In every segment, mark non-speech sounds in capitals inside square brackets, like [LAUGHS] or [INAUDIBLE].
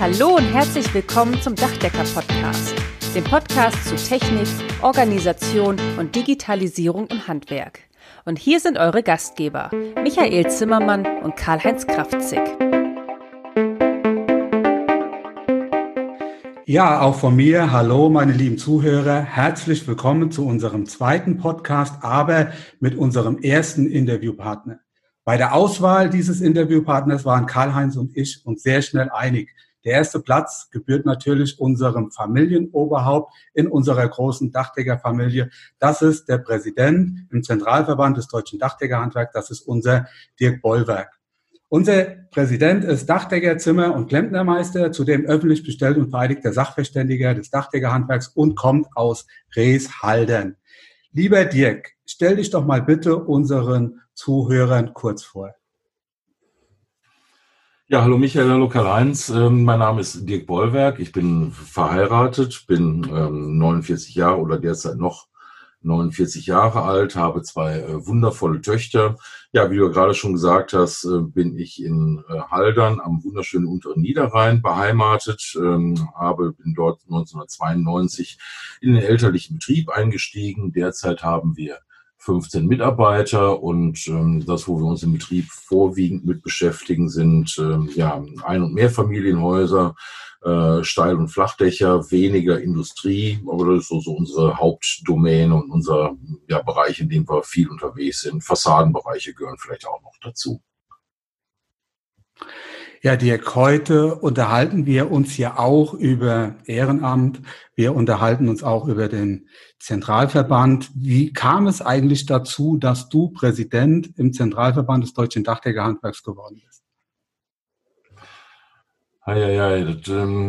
Hallo und herzlich willkommen zum Dachdecker-Podcast, dem Podcast zu Technik, Organisation und Digitalisierung im Handwerk. Und hier sind eure Gastgeber, Michael Zimmermann und Karl-Heinz Kraftzig. Ja, auch von mir. Hallo, meine lieben Zuhörer. Herzlich willkommen zu unserem zweiten Podcast, aber mit unserem ersten Interviewpartner. Bei der Auswahl dieses Interviewpartners waren Karl-Heinz und ich uns sehr schnell einig. Der erste Platz gebührt natürlich unserem Familienoberhaupt in unserer großen Dachdeckerfamilie. Das ist der Präsident im Zentralverband des Deutschen Dachdeckerhandwerks. Das ist unser Dirk Bollwerk. Unser Präsident ist Dachdecker, Zimmer- und Klempnermeister, zudem öffentlich bestellt und vereidigter Sachverständiger des Dachdeckerhandwerks und kommt aus Reeshaldern. Lieber Dirk, stell dich doch mal bitte unseren Zuhörern kurz vor. Ja, hallo Michael, hallo Karl-Heinz. Ähm, mein Name ist Dirk Bollwerk. Ich bin verheiratet, bin ähm, 49 Jahre oder derzeit noch 49 Jahre alt, habe zwei äh, wundervolle Töchter. Ja, wie du gerade schon gesagt hast, äh, bin ich in äh, Haldern am wunderschönen unteren Niederrhein beheimatet, ähm, habe bin dort 1992 in den elterlichen Betrieb eingestiegen. Derzeit haben wir 15 Mitarbeiter und ähm, das, wo wir uns im Betrieb vorwiegend mit beschäftigen, sind ähm, ja Ein- und Mehrfamilienhäuser, äh, Steil- und Flachdächer, weniger Industrie, aber das ist so, so unsere Hauptdomäne und unser ja, Bereich, in dem wir viel unterwegs sind. Fassadenbereiche gehören vielleicht auch noch dazu. Ja, Dirk, heute unterhalten wir uns ja auch über Ehrenamt. Wir unterhalten uns auch über den Zentralverband. Wie kam es eigentlich dazu, dass du Präsident im Zentralverband des Deutschen Dachdeckerhandwerks geworden bist? Ja, ja, ja,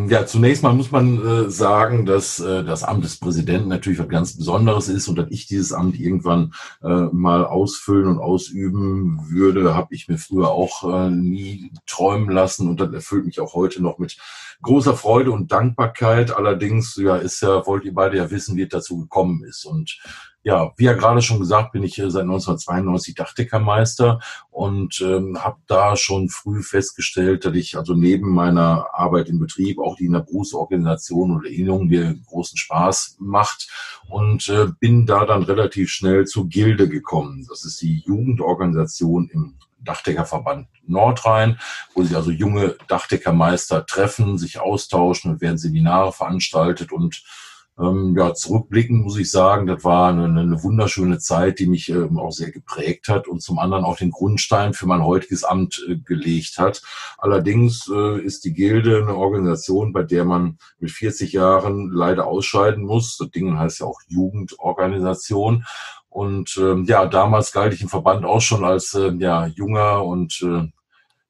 ja, zunächst mal muss man äh, sagen, dass äh, das Amt des Präsidenten natürlich was ganz Besonderes ist und dass ich dieses Amt irgendwann äh, mal ausfüllen und ausüben würde, habe ich mir früher auch nie träumen lassen und das erfüllt mich auch heute noch mit großer Freude und Dankbarkeit. Allerdings, ja, ist ja, wollt ihr beide ja wissen, wie es dazu gekommen ist und ja, wie ja gerade schon gesagt, bin ich seit 1992 Dachdeckermeister und ähm, habe da schon früh festgestellt, dass ich also neben meiner Arbeit im Betrieb auch die in der Berufsorganisation oder Erinnerung mir großen Spaß macht und äh, bin da dann relativ schnell zur Gilde gekommen. Das ist die Jugendorganisation im Dachdeckerverband Nordrhein, wo sich also junge Dachdeckermeister treffen, sich austauschen und werden Seminare veranstaltet und ähm, ja, zurückblicken muss ich sagen, das war eine, eine wunderschöne Zeit, die mich ähm, auch sehr geprägt hat und zum anderen auch den Grundstein für mein heutiges Amt äh, gelegt hat. Allerdings äh, ist die Gilde eine Organisation, bei der man mit 40 Jahren leider ausscheiden muss. Das Ding heißt ja auch Jugendorganisation. Und ähm, ja, damals galt ich im Verband auch schon als äh, ja, junger und äh,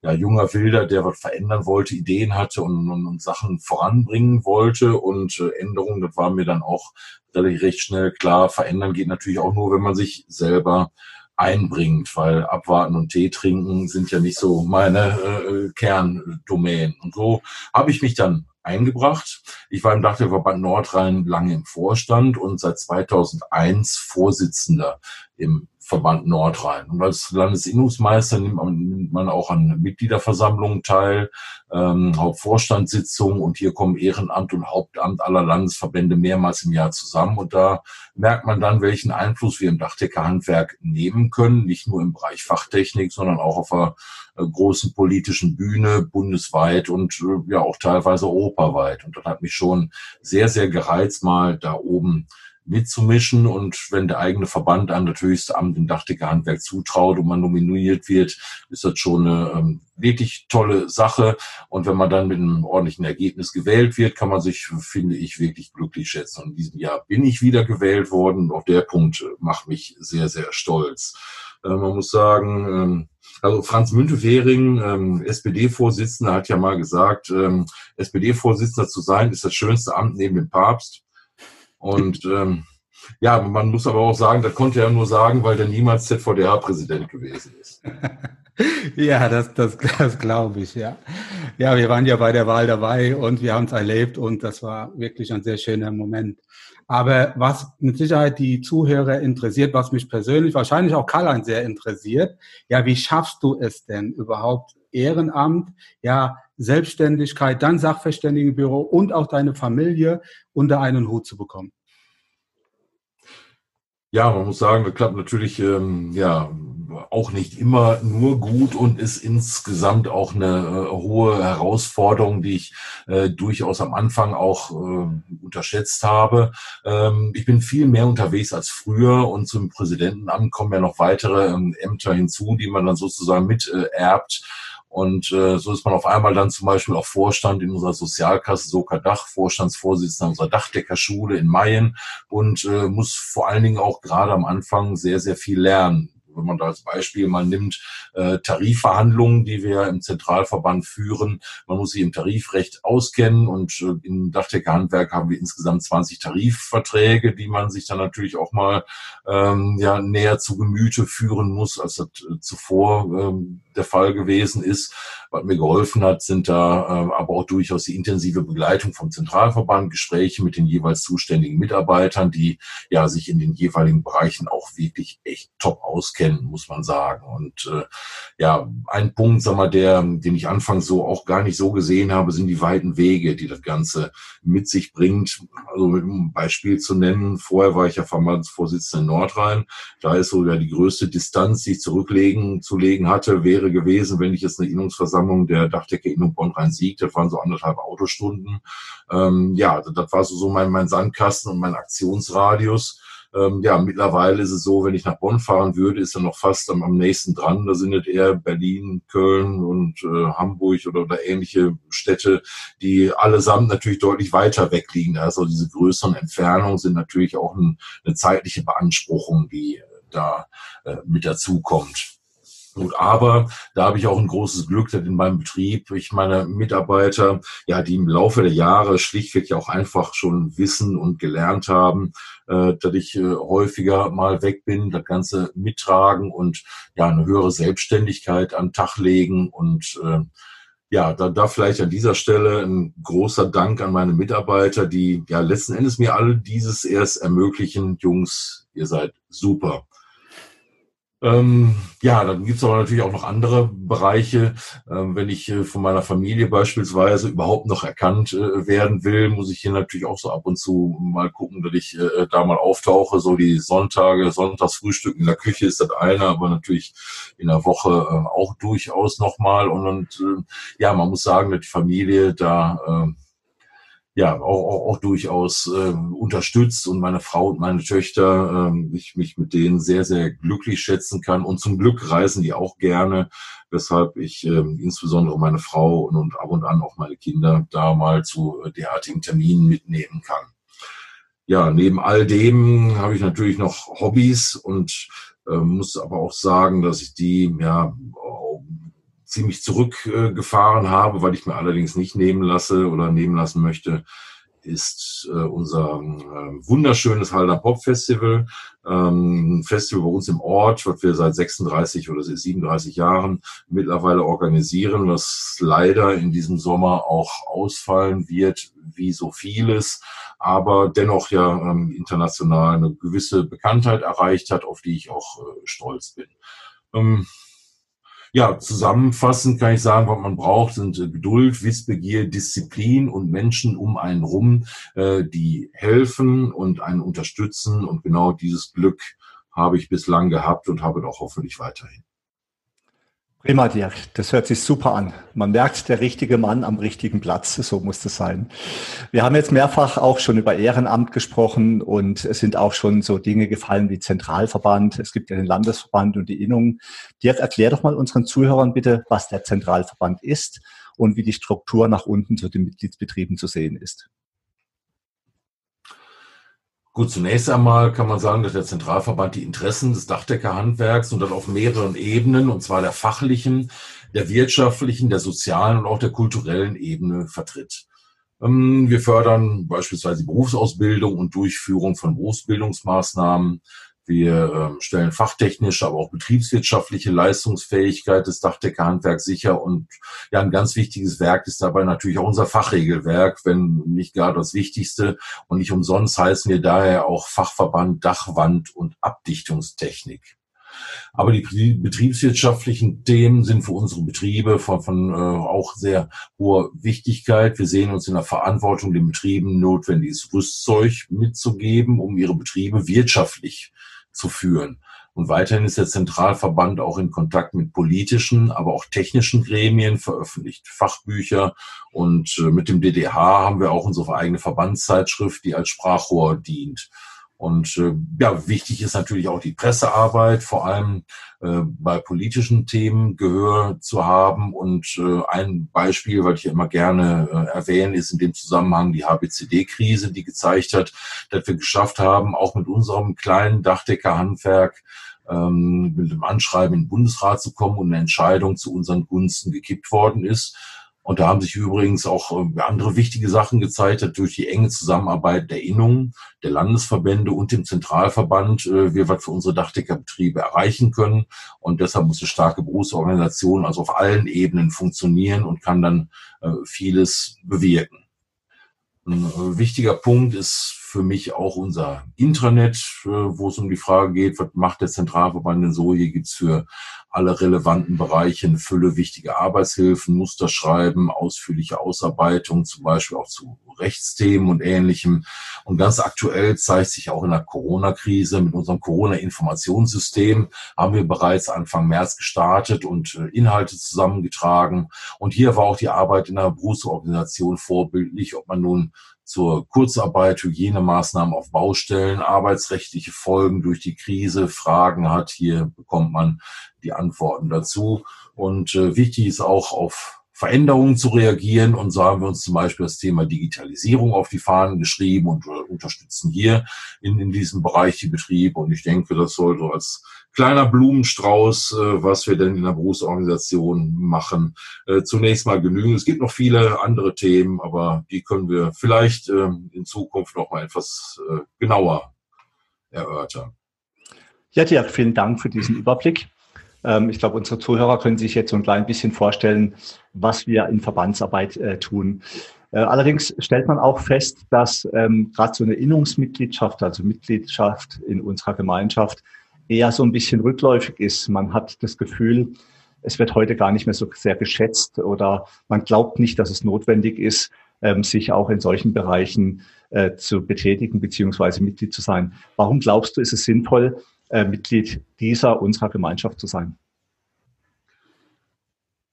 ja, junger Wilder, der was verändern wollte, Ideen hatte und, und, und Sachen voranbringen wollte und äh, Änderungen, das war mir dann auch relativ recht schnell klar. Verändern geht natürlich auch nur, wenn man sich selber einbringt, weil abwarten und Tee trinken sind ja nicht so meine äh, Kerndomänen. Und so habe ich mich dann eingebracht. Ich war im Dachdeckverband Nordrhein lange im Vorstand und seit 2001 Vorsitzender im Verband Nordrhein. Und als Landesinnungsmeister nimmt man, nimmt man auch an Mitgliederversammlungen teil, ähm, Hauptvorstandssitzungen und hier kommen Ehrenamt und Hauptamt aller Landesverbände mehrmals im Jahr zusammen und da merkt man dann, welchen Einfluss wir im Dachdeckerhandwerk nehmen können, nicht nur im Bereich Fachtechnik, sondern auch auf einer äh, großen politischen Bühne bundesweit und äh, ja auch teilweise europaweit. Und das hat mich schon sehr, sehr gereizt, mal da oben mitzumischen. Und wenn der eigene Verband einem das höchste Amt im Dachdeckerhandwerk zutraut und man nominiert wird, ist das schon eine ähm, wirklich tolle Sache. Und wenn man dann mit einem ordentlichen Ergebnis gewählt wird, kann man sich, finde ich, wirklich glücklich schätzen. Und in diesem Jahr bin ich wieder gewählt worden. Auch der Punkt macht mich sehr, sehr stolz. Äh, man muss sagen, ähm, also Franz Müntefering, ähm, SPD-Vorsitzender, hat ja mal gesagt, ähm, SPD-Vorsitzender zu sein, ist das schönste Amt neben dem Papst. Und ähm, ja, man muss aber auch sagen, das konnte er nur sagen, weil der niemals ZVDA-Präsident gewesen ist. [LAUGHS] ja, das, das, das glaube ich, ja. Ja, wir waren ja bei der Wahl dabei und wir haben es erlebt und das war wirklich ein sehr schöner Moment. Aber was mit Sicherheit die Zuhörer interessiert, was mich persönlich, wahrscheinlich auch Karl-Heinz sehr interessiert, ja, wie schaffst du es denn überhaupt Ehrenamt, ja, Selbstständigkeit, dann Sachverständigenbüro und auch deine Familie unter einen Hut zu bekommen? Ja, man muss sagen, das klappt natürlich ähm, ja auch nicht immer nur gut und ist insgesamt auch eine äh, hohe Herausforderung, die ich äh, durchaus am Anfang auch äh, unterschätzt habe. Ähm, ich bin viel mehr unterwegs als früher und zum Präsidentenamt kommen ja noch weitere ähm, Ämter hinzu, die man dann sozusagen mit äh, erbt. Und äh, so ist man auf einmal dann zum Beispiel auch Vorstand in unserer Sozialkasse Soka Dach, Vorstandsvorsitzender unserer Dachdeckerschule in Mayen und äh, muss vor allen Dingen auch gerade am Anfang sehr, sehr viel lernen wenn man da als Beispiel mal nimmt, äh, Tarifverhandlungen, die wir im Zentralverband führen. Man muss sich im Tarifrecht auskennen und äh, im Dachdeckerhandwerk haben wir insgesamt 20 Tarifverträge, die man sich dann natürlich auch mal ähm, ja, näher zu Gemüte führen muss, als das äh, zuvor ähm, der Fall gewesen ist. Was mir geholfen hat, sind da äh, aber auch durchaus die intensive Begleitung vom Zentralverband, Gespräche mit den jeweils zuständigen Mitarbeitern, die ja sich in den jeweiligen Bereichen auch wirklich echt top auskennen, muss man sagen. Und äh, ja, ein Punkt, sag mal, der, den ich anfangs so auch gar nicht so gesehen habe, sind die weiten Wege, die das Ganze mit sich bringt. Also um ein Beispiel zu nennen, vorher war ich ja Verbandsvorsitzender in Nordrhein. Da ist sogar die größte Distanz, die ich zurücklegen zu legen hatte, wäre gewesen, wenn ich jetzt eine Innungsversammlung Versammlung der Dachdeckerinnung Bonn-Rhein-Sieg. Das waren so anderthalb Autostunden. Ähm, ja, das war so, so mein, mein Sandkasten und mein Aktionsradius. Ähm, ja, mittlerweile ist es so, wenn ich nach Bonn fahren würde, ist er noch fast am, am nächsten dran. Da sind es eher Berlin, Köln und äh, Hamburg oder, oder ähnliche Städte, die allesamt natürlich deutlich weiter weg liegen. Also diese größeren Entfernungen sind natürlich auch ein, eine zeitliche Beanspruchung, die da äh, mit dazukommt. Gut, aber da habe ich auch ein großes Glück, dass in meinem Betrieb ich meine Mitarbeiter, ja, die im Laufe der Jahre schlichtweg ja auch einfach schon wissen und gelernt haben, äh, dass ich äh, häufiger mal weg bin, das Ganze mittragen und ja, eine höhere Selbstständigkeit an Tag legen und äh, ja, da, da vielleicht an dieser Stelle ein großer Dank an meine Mitarbeiter, die ja letzten Endes mir alle dieses erst ermöglichen. Jungs, ihr seid super. Ähm, ja, dann gibt's aber natürlich auch noch andere Bereiche. Ähm, wenn ich äh, von meiner Familie beispielsweise überhaupt noch erkannt äh, werden will, muss ich hier natürlich auch so ab und zu mal gucken, dass ich äh, da mal auftauche. So die Sonntage, Sonntagsfrühstück in der Küche ist das eine, aber natürlich in der Woche äh, auch durchaus nochmal. Und, und äh, ja, man muss sagen, dass die Familie da äh, ja auch, auch, auch durchaus äh, unterstützt und meine Frau und meine Töchter, äh, ich mich mit denen sehr, sehr glücklich schätzen kann. Und zum Glück reisen die auch gerne, weshalb ich äh, insbesondere meine Frau und, und ab und an auch meine Kinder da mal zu derartigen Terminen mitnehmen kann. Ja, neben all dem habe ich natürlich noch Hobbys und äh, muss aber auch sagen, dass ich die ja ziemlich zurückgefahren habe, weil ich mir allerdings nicht nehmen lasse oder nehmen lassen möchte, ist äh, unser äh, wunderschönes Halder Pop Festival. Ähm, ein Festival bei uns im Ort, was wir seit 36 oder 37 Jahren mittlerweile organisieren, was leider in diesem Sommer auch ausfallen wird, wie so vieles, aber dennoch ja ähm, international eine gewisse Bekanntheit erreicht hat, auf die ich auch äh, stolz bin. Ähm, ja, zusammenfassend kann ich sagen, was man braucht, sind äh, Geduld, Wissbegier, Disziplin und Menschen um einen rum, äh, die helfen und einen unterstützen. Und genau dieses Glück habe ich bislang gehabt und habe doch hoffentlich weiterhin. Prima, Dirk. Das hört sich super an. Man merkt, der richtige Mann am richtigen Platz. So muss das sein. Wir haben jetzt mehrfach auch schon über Ehrenamt gesprochen und es sind auch schon so Dinge gefallen wie Zentralverband. Es gibt ja den Landesverband und die Innung. Dirk, erklär doch mal unseren Zuhörern bitte, was der Zentralverband ist und wie die Struktur nach unten zu den Mitgliedsbetrieben zu sehen ist. Gut, zunächst einmal kann man sagen, dass der Zentralverband die Interessen des Dachdeckerhandwerks und dann auf mehreren Ebenen, und zwar der fachlichen, der wirtschaftlichen, der sozialen und auch der kulturellen Ebene vertritt. Ähm, wir fördern beispielsweise Berufsausbildung und Durchführung von Berufsbildungsmaßnahmen. Wir ähm, stellen fachtechnische, aber auch betriebswirtschaftliche Leistungsfähigkeit des Dachdeckerhandwerks sicher. Und ja, ein ganz wichtiges Werk ist dabei natürlich auch unser Fachregelwerk, wenn nicht gar das Wichtigste. Und nicht umsonst heißen wir daher auch Fachverband Dachwand und Abdichtungstechnik. Aber die betriebswirtschaftlichen Themen sind für unsere Betriebe von, von äh, auch sehr hoher Wichtigkeit. Wir sehen uns in der Verantwortung, den Betrieben notwendiges Rüstzeug mitzugeben, um ihre Betriebe wirtschaftlich zu führen. Und weiterhin ist der Zentralverband auch in Kontakt mit politischen, aber auch technischen Gremien, veröffentlicht Fachbücher. Und äh, mit dem DDH haben wir auch unsere eigene Verbandszeitschrift, die als Sprachrohr dient. Und äh, ja, wichtig ist natürlich auch die Pressearbeit, vor allem äh, bei politischen Themen Gehör zu haben. Und äh, ein Beispiel, was ich immer gerne äh, erwähne, ist in dem Zusammenhang die HBCD-Krise, die gezeigt hat, dass wir geschafft haben, auch mit unserem kleinen Dachdeckerhandwerk ähm, mit dem Anschreiben in den Bundesrat zu kommen und eine Entscheidung zu unseren Gunsten gekippt worden ist. Und da haben sich übrigens auch äh, andere wichtige Sachen gezeigt, durch die enge Zusammenarbeit der Innungen, der Landesverbände und dem Zentralverband äh, wir was für unsere Dachdeckerbetriebe erreichen können. Und deshalb muss eine starke Berufsorganisation also auf allen Ebenen funktionieren und kann dann äh, vieles bewirken. Ein wichtiger Punkt ist für mich auch unser Intranet, wo es um die Frage geht, was macht der Zentralverband denn so? Hier gibt's für alle relevanten Bereiche eine Fülle wichtige Arbeitshilfen, Musterschreiben, ausführliche Ausarbeitung, zum Beispiel auch zu Rechtsthemen und Ähnlichem. Und ganz aktuell zeigt sich auch in der Corona-Krise mit unserem Corona-Informationssystem haben wir bereits Anfang März gestartet und äh, Inhalte zusammengetragen. Und hier war auch die Arbeit in der Berufsorganisation vorbildlich, ob man nun zur Kurzarbeit, Hygienemaßnahmen auf Baustellen, arbeitsrechtliche Folgen durch die Krise, Fragen hat. Hier bekommt man die Antworten dazu. Und äh, wichtig ist auch auf Veränderungen zu reagieren. Und so haben wir uns zum Beispiel das Thema Digitalisierung auf die Fahnen geschrieben und unterstützen hier in, in diesem Bereich die Betriebe. Und ich denke, das sollte als kleiner Blumenstrauß, äh, was wir denn in der Berufsorganisation machen, äh, zunächst mal genügen. Es gibt noch viele andere Themen, aber die können wir vielleicht äh, in Zukunft noch mal etwas äh, genauer erörtern. Ja, Dirk, vielen Dank für diesen Überblick. Ähm, ich glaube, unsere Zuhörer können sich jetzt so ein klein bisschen vorstellen, was wir in Verbandsarbeit äh, tun. Äh, allerdings stellt man auch fest, dass ähm, gerade so eine Innungsmitgliedschaft, also Mitgliedschaft in unserer Gemeinschaft, eher so ein bisschen rückläufig ist. Man hat das Gefühl, es wird heute gar nicht mehr so sehr geschätzt oder man glaubt nicht, dass es notwendig ist, ähm, sich auch in solchen Bereichen äh, zu betätigen beziehungsweise Mitglied zu sein. Warum glaubst du, ist es sinnvoll, äh, Mitglied dieser unserer Gemeinschaft zu sein.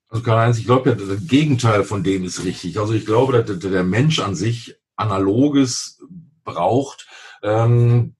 Also Karl-Heinz, ich glaube ja, das Gegenteil von dem ist richtig. Also ich glaube, dass der Mensch an sich Analoges braucht. Ähm,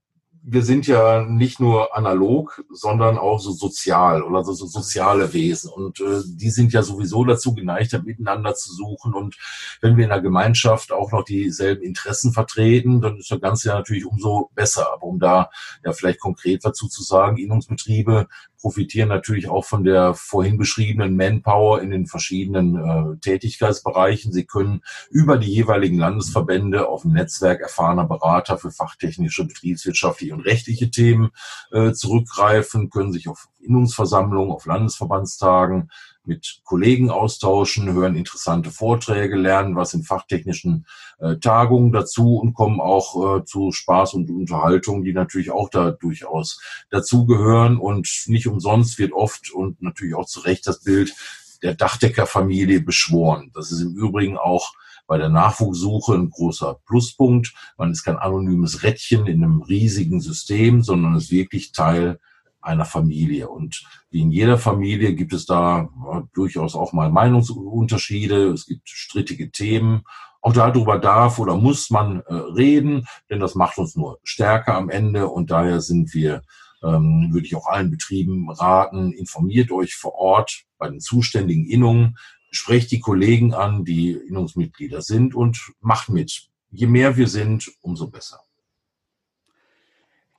wir sind ja nicht nur analog, sondern auch so sozial oder so, so soziale Wesen. Und äh, die sind ja sowieso dazu geneigt, miteinander zu suchen. Und wenn wir in der Gemeinschaft auch noch dieselben Interessen vertreten, dann ist das Ganze ja natürlich umso besser. Aber um da ja vielleicht konkret dazu zu sagen, Innungsbetriebe profitieren natürlich auch von der vorhin beschriebenen Manpower in den verschiedenen äh, Tätigkeitsbereichen. Sie können über die jeweiligen Landesverbände auf ein Netzwerk erfahrener Berater für fachtechnische, betriebswirtschaftliche und rechtliche Themen äh, zurückgreifen, können sich auf Innungsversammlungen, auf Landesverbandstagen mit Kollegen austauschen, hören interessante Vorträge, lernen was in fachtechnischen äh, Tagungen dazu und kommen auch äh, zu Spaß und Unterhaltung, die natürlich auch da durchaus dazugehören. Und nicht umsonst wird oft und natürlich auch zu Recht das Bild der Dachdeckerfamilie beschworen. Das ist im Übrigen auch bei der Nachwuchssuche ein großer Pluspunkt. Man ist kein anonymes Rädchen in einem riesigen System, sondern ist wirklich Teil einer Familie. Und wie in jeder Familie gibt es da durchaus auch mal Meinungsunterschiede. Es gibt strittige Themen. Auch darüber darf oder muss man äh, reden, denn das macht uns nur stärker am Ende. Und daher sind wir, ähm, würde ich auch allen Betrieben raten, informiert euch vor Ort bei den zuständigen Innungen, sprecht die Kollegen an, die Innungsmitglieder sind und macht mit. Je mehr wir sind, umso besser.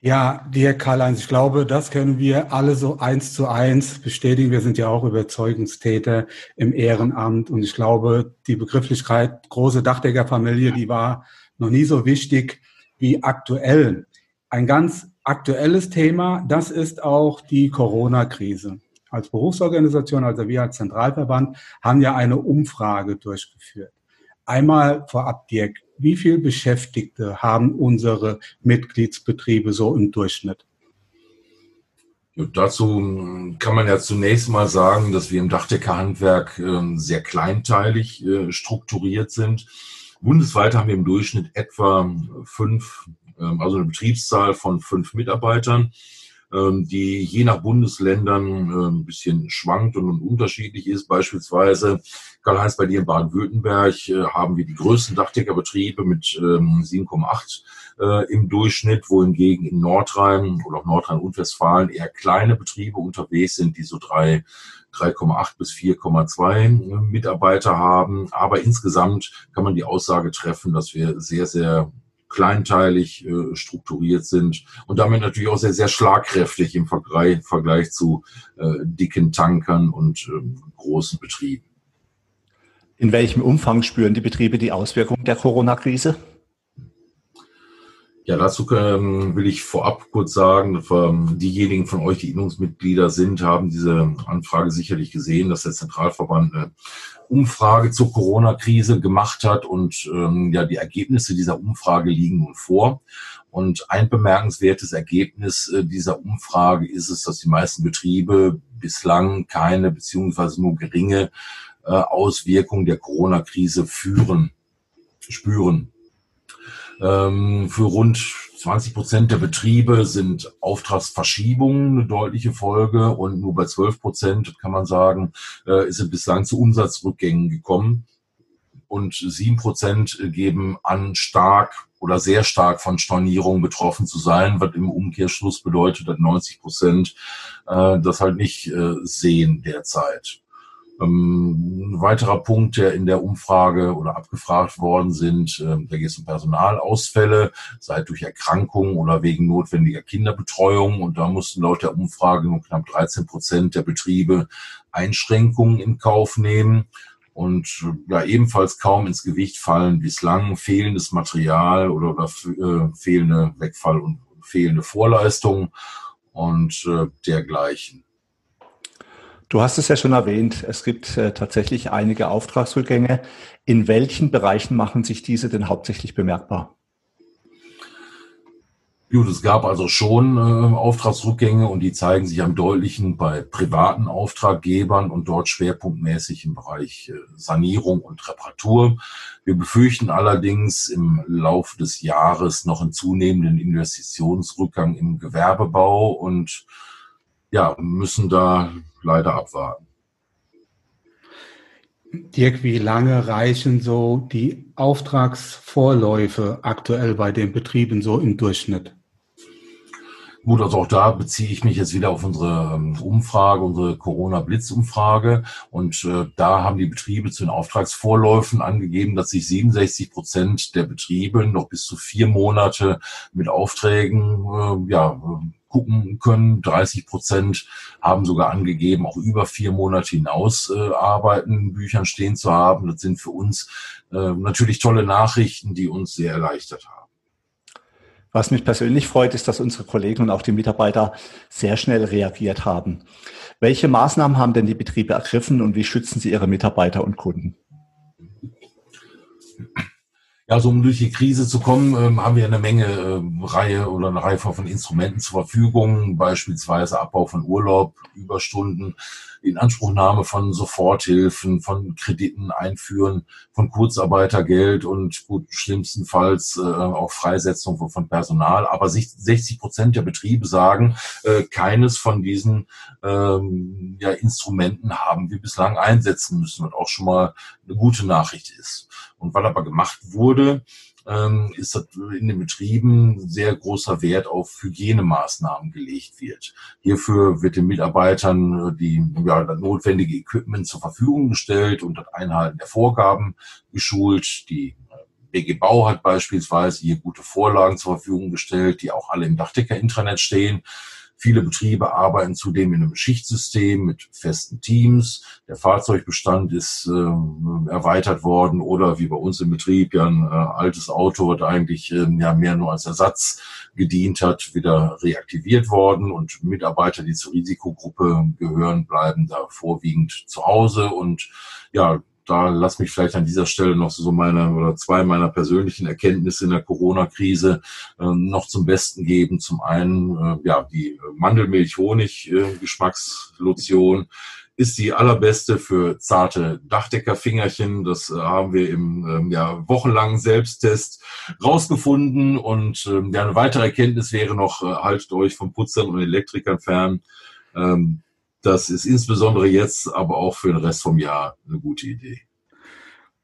Ja, dir Karl-Heinz, ich glaube, das können wir alle so eins zu eins bestätigen. Wir sind ja auch Überzeugungstäter im Ehrenamt und ich glaube, die Begrifflichkeit große Dachdeckerfamilie, die war noch nie so wichtig wie aktuell. Ein ganz aktuelles Thema, das ist auch die Corona-Krise. Als Berufsorganisation, also wir als Zentralverband, haben ja eine Umfrage durchgeführt. Einmal vorab, Dirk, wie viel Beschäftigte haben unsere Mitgliedsbetriebe so im Durchschnitt? Dazu hm, kann man ja zunächst mal sagen, dass wir im Dachdeckerhandwerk ähm, sehr kleinteilig äh, strukturiert sind. Bundesweit haben wir im Durchschnitt etwa fünf, ähm, also eine Betriebszahl von fünf Mitarbeitern, die je nach Bundesländern ein bisschen schwankt und unterschiedlich ist. Beispielsweise, Karl-Heinz, bei dir in Baden-Württemberg äh, haben wir die größten Dachdeckerbetriebe mit 7,8 äh, im Durchschnitt, wohingegen in Nordrhein oder auch Nordrhein und Westfalen eher kleine Betriebe unterwegs sind, die so drei 3,8 bis 4,2 Mitarbeiter haben. Aber insgesamt kann man die Aussage treffen, dass wir sehr, sehr kleinteilig äh, strukturiert sind und damit natürlich auch sehr, sehr schlagkräftig im Vergleich, Vergleich zu äh, dicken Tankern und äh, großen Betrieben. In welchem Umfang spüren die Betriebe die Auswirkungen der Corona-Krise? Ja, dazu ähm, will ich vorab kurz sagen, ähm, diejenigen von euch, die Innungsmitglieder sind, haben diese Anfrage sicherlich gesehen, dass der Zentralverband eine Umfrage zur Corona-Krise gemacht hat und ähm, ja, die Ergebnisse dieser Umfrage liegen nun vor. Und ein bemerkenswertes Ergebnis äh, dieser Umfrage ist es, dass die meisten Betriebe bislang keine beziehungsweise nur geringe äh, Auswirkungen der Corona-Krise führen, spüren. Ähm, für rund 20 Prozent der Betriebe sind Auftragsverschiebungen eine deutliche Folge und nur bei 12 Prozent kann man sagen, äh, ist es bislang zu Umsatzrückgängen gekommen. Und sieben Prozent geben an, stark oder sehr stark von Stornierungen betroffen zu sein, was im Umkehrschluss bedeutet, dass 90 Prozent äh, das halt nicht äh, sehen derzeit. Ähm, ein weiterer Punkt, der in der Umfrage oder abgefragt worden sind, äh, da geht es um Personalausfälle, sei durch Erkrankungen oder wegen notwendiger Kinderbetreuung. Und da mussten laut der Umfrage nur knapp 13 Prozent der Betriebe Einschränkungen in Kauf nehmen. Und äh, ja, ebenfalls kaum ins Gewicht fallen bislang fehlendes Material oder, oder äh, fehlende Wegfall und fehlende Vorleistungen und äh, dergleichen. Du hast es ja schon erwähnt, es gibt äh, tatsächlich einige Auftragsrückgänge. In welchen Bereichen machen sich diese denn hauptsächlich bemerkbar? Gut, es gab also schon äh, Auftragsrückgänge und die zeigen sich am deutlichen bei privaten Auftraggebern und dort schwerpunktmäßig im Bereich äh, Sanierung und Reparatur. Wir befürchten allerdings im Laufe des Jahres noch einen zunehmenden Investitionsrückgang im Gewerbebau und ja, müssen da leider abwarten. Dirk, wie lange reichen so die Auftragsvorläufe aktuell bei den Betrieben so im Durchschnitt? Gut, also auch da beziehe ich mich jetzt wieder auf unsere ähm, Umfrage, unsere Corona-Blitz-Umfrage. Und äh, da haben die Betriebe zu den Auftragsvorläufen angegeben, dass sich 67 Prozent der Betriebe noch bis zu vier Monate mit Aufträgen äh, ja, gucken können. 30 Prozent haben sogar angegeben, auch über vier Monate hinaus äh, arbeiten Büchern stehen zu haben. Das sind für uns äh, natürlich tolle Nachrichten, die uns sehr erleichtert haben. Was mich persönlich freut, ist, dass unsere Kollegen und auch die Mitarbeiter sehr schnell reagiert haben. Welche Maßnahmen haben denn die Betriebe ergriffen und wie schützen sie ihre Mitarbeiter und Kunden? Ja, also um durch die Krise zu kommen, ähm, haben wir eine Menge äh, Reihe oder eine Reihe von Instrumenten zur Verfügung, beispielsweise Abbau von Urlaub, Überstunden, Inanspruchnahme von Soforthilfen, von Krediten einführen, von Kurzarbeitergeld und gut, schlimmstenfalls äh, auch Freisetzung von Personal. Aber 60 Prozent der Betriebe sagen, äh, keines von diesen ähm, ja, Instrumenten haben wir bislang einsetzen müssen, was auch schon mal eine gute Nachricht ist. Und weil aber gemacht wurde, ähm, ist das in den Betrieben sehr großer Wert auf Hygienemaßnahmen gelegt wird. Hierfür wird den Mitarbeitern äh, die ja, das notwendige Equipment zur Verfügung gestellt und das Einhalten der Vorgaben geschult. Die äh, BG Bau hat beispielsweise hier gute Vorlagen zur Verfügung gestellt, die auch alle im Dachdecker-Intranet stehen. Viele Betriebe arbeiten zudem in einem Schichtsystem mit festen Teams. Der Fahrzeugbestand ist äh, erweitert worden oder wie bei uns im Betrieb ja ein äh, altes Auto, das eigentlich äh, ja mehr nur als Ersatz gedient hat, wieder reaktiviert worden und Mitarbeiter, die zur Risikogruppe gehören, bleiben da vorwiegend zu Hause und ja, da lass mich vielleicht an dieser Stelle noch so meine oder zwei meiner persönlichen Erkenntnisse in der Corona-Krise äh, noch zum Besten geben. Zum einen äh, ja die Mandelmilch-Honig-Geschmackslotion. Äh, ist die allerbeste für zarte Dachdeckerfingerchen. Das äh, haben wir im ähm, ja, wochenlangen Selbsttest rausgefunden. Und ähm, ja, eine weitere Erkenntnis wäre noch, äh, haltet euch von Putzern und Elektrikern fern. Ähm, das ist insbesondere jetzt, aber auch für den Rest vom Jahr eine gute Idee.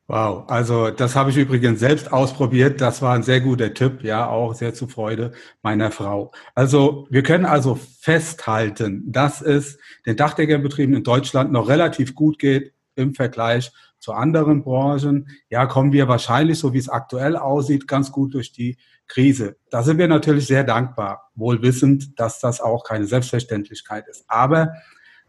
Wow, also das habe ich übrigens selbst ausprobiert. Das war ein sehr guter Tipp, ja, auch sehr zur Freude meiner Frau. Also wir können also festhalten, dass es den Dachdeckerbetrieben in Deutschland noch relativ gut geht im Vergleich zu anderen Branchen. Ja, kommen wir wahrscheinlich, so wie es aktuell aussieht, ganz gut durch die Krise. Da sind wir natürlich sehr dankbar, wohl wissend, dass das auch keine Selbstverständlichkeit ist. Aber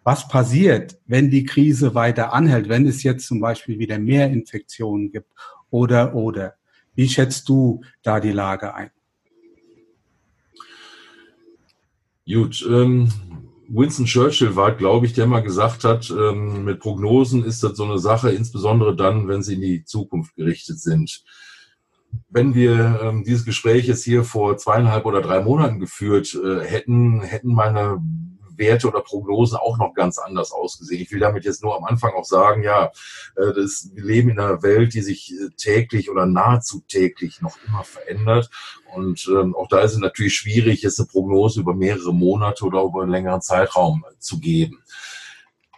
was passiert, wenn die Krise weiter anhält, wenn es jetzt zum Beispiel wieder mehr Infektionen gibt oder oder? Wie schätzt du da die Lage ein? Gut, ähm, Winston Churchill war, glaube ich, der mal gesagt hat, ähm, mit Prognosen ist das so eine Sache, insbesondere dann, wenn sie in die Zukunft gerichtet sind. Wenn wir ähm, dieses Gespräch jetzt hier vor zweieinhalb oder drei Monaten geführt äh, hätten, hätten meine Werte oder Prognosen auch noch ganz anders ausgesehen. Ich will damit jetzt nur am Anfang auch sagen, ja, äh, das, wir leben in einer Welt, die sich äh, täglich oder nahezu täglich noch immer verändert. Und ähm, auch da ist es natürlich schwierig, jetzt eine Prognose über mehrere Monate oder über einen längeren Zeitraum zu geben.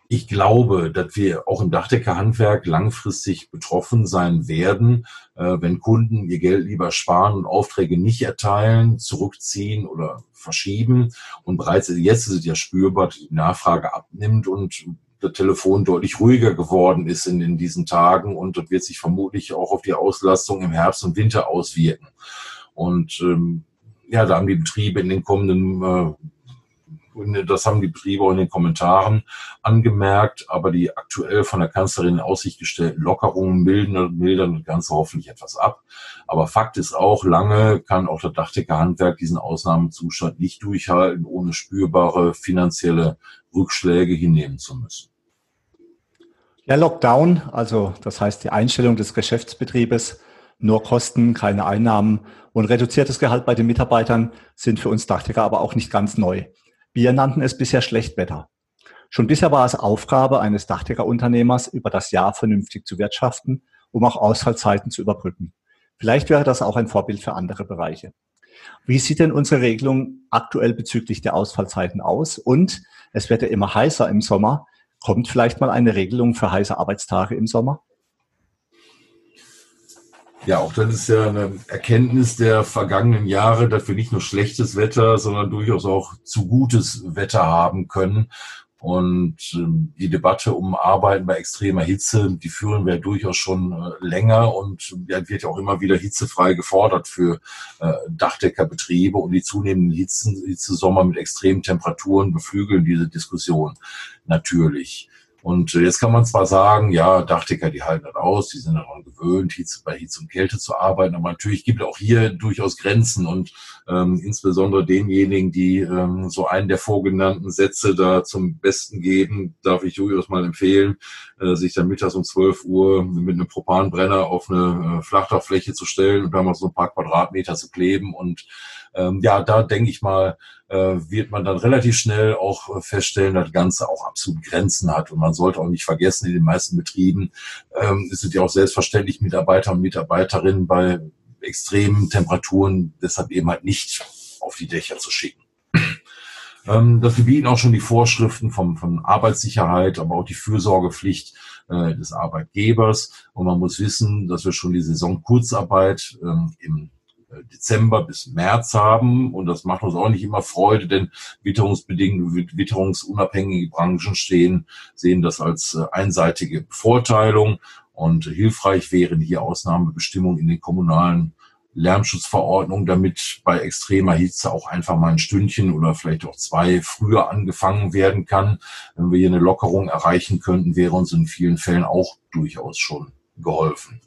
Ich glaube, dass wir auch im Dachdeckerhandwerk langfristig betroffen sein werden, äh, wenn Kunden ihr Geld lieber sparen und Aufträge nicht erteilen, zurückziehen oder verschieben. Und bereits jetzt ist es ja spürbar, die Nachfrage abnimmt und das Telefon deutlich ruhiger geworden ist in, in diesen Tagen und das wird sich vermutlich auch auf die Auslastung im Herbst und Winter auswirken. Und ähm, ja, da haben die Betriebe in den kommenden äh, das haben die Betriebe auch in den Kommentaren angemerkt, aber die aktuell von der Kanzlerin in Aussicht gestellten Lockerungen milden, mildern das Ganze hoffentlich etwas ab. Aber Fakt ist auch, lange kann auch der Dachdeckerhandwerk diesen Ausnahmezustand nicht durchhalten, ohne spürbare finanzielle Rückschläge hinnehmen zu müssen. Der Lockdown, also das heißt die Einstellung des Geschäftsbetriebes, nur Kosten, keine Einnahmen und reduziertes Gehalt bei den Mitarbeitern sind für uns Dachdecker aber auch nicht ganz neu. Wir nannten es bisher Schlechtwetter. Schon bisher war es Aufgabe eines Dachdeckerunternehmers, über das Jahr vernünftig zu wirtschaften, um auch Ausfallzeiten zu überbrücken. Vielleicht wäre das auch ein Vorbild für andere Bereiche. Wie sieht denn unsere Regelung aktuell bezüglich der Ausfallzeiten aus? Und es wird ja immer heißer im Sommer. Kommt vielleicht mal eine Regelung für heiße Arbeitstage im Sommer? Ja, auch das ist ja eine Erkenntnis der vergangenen Jahre, dass wir nicht nur schlechtes Wetter, sondern durchaus auch zu gutes Wetter haben können. Und ähm, die Debatte um Arbeiten bei extremer Hitze, die führen wir durchaus schon äh, länger und ja, wird ja auch immer wieder hitzefrei gefordert für äh, Dachdeckerbetriebe und die zunehmenden Hitzen, Hitzesommer mit extremen Temperaturen beflügeln diese Diskussion natürlich. Und jetzt kann man zwar sagen, ja, Dachdecker, die halten das aus, die sind daran gewöhnt, bei Hitze und Kälte zu arbeiten, aber natürlich gibt es auch hier durchaus Grenzen und ähm, insbesondere denjenigen, die ähm, so einen der vorgenannten Sätze da zum Besten geben, darf ich durchaus mal empfehlen, äh, sich dann mittags um 12 Uhr mit einem Propanbrenner auf eine äh, Flachdachfläche zu stellen und da mal so ein paar Quadratmeter zu kleben. Und ähm, ja, da denke ich mal, wird man dann relativ schnell auch feststellen, dass das Ganze auch absolut Grenzen hat. Und man sollte auch nicht vergessen, in den meisten Betrieben ähm, sind ja auch selbstverständlich Mitarbeiter und Mitarbeiterinnen bei extremen Temperaturen deshalb eben halt nicht auf die Dächer zu schicken. [CLEARS THROAT] Ähm, das gebieten auch schon die Vorschriften vom, von Arbeitssicherheit, aber auch die Fürsorgepflicht äh, des Arbeitgebers. Und man muss wissen, dass wir schon die Saison Kurzarbeit ähm, im äh, Dezember bis März haben. Und das macht uns auch nicht immer Freude, denn witterungsbedingte, witterungsunabhängige Branchen stehen, sehen das als äh, einseitige Bevorteilung. Und hilfreich wären hier Ausnahmebestimmungen in den kommunalen Lärmschutzverordnungen, damit bei extremer Hitze auch einfach mal ein Stündchen oder vielleicht auch zwei früher angefangen werden kann. Wenn wir hier eine Lockerung erreichen könnten, wäre uns in vielen Fällen auch durchaus schon geholfen.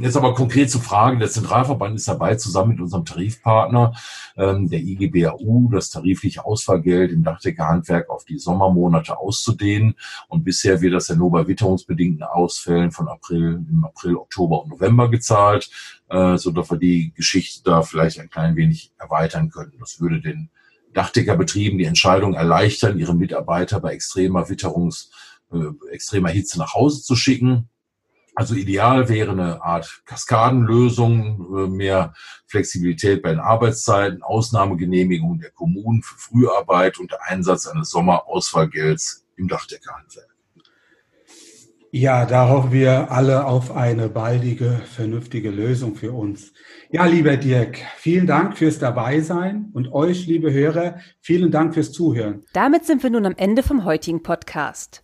Jetzt aber konkret zur Frage, der Zentralverband ist dabei, zusammen mit unserem Tarifpartner, ähm, der IGBAU, das tarifliche Ausfallgeld im Dachdeckerhandwerk auf die Sommermonate auszudehnen. Und bisher wird das ja nur bei witterungsbedingten Ausfällen von April, im April, Oktober und November gezahlt, äh, so dass wir die Geschichte da vielleicht ein klein wenig erweitern können. Das würde den Dachdeckerbetrieben die Entscheidung erleichtern, ihre Mitarbeiter bei extremer Witterungs, äh, extremer Hitze nach Hause zu schicken. Also ideal wäre eine Art Kaskadenlösung, äh, mehr Flexibilität bei den Arbeitszeiten, Ausnahmegenehmigung der Kommunen für Früharbeit und der Einsatz eines Sommerausfallgelds im Dachdeckerhandwerk. Ja, da hoffen wir alle auf eine baldige, vernünftige Lösung für uns. Ja, lieber Dirk, vielen Dank fürs Dabeisein und euch, liebe Hörer, vielen Dank fürs Zuhören. Damit sind wir nun am Ende vom heutigen Podcast.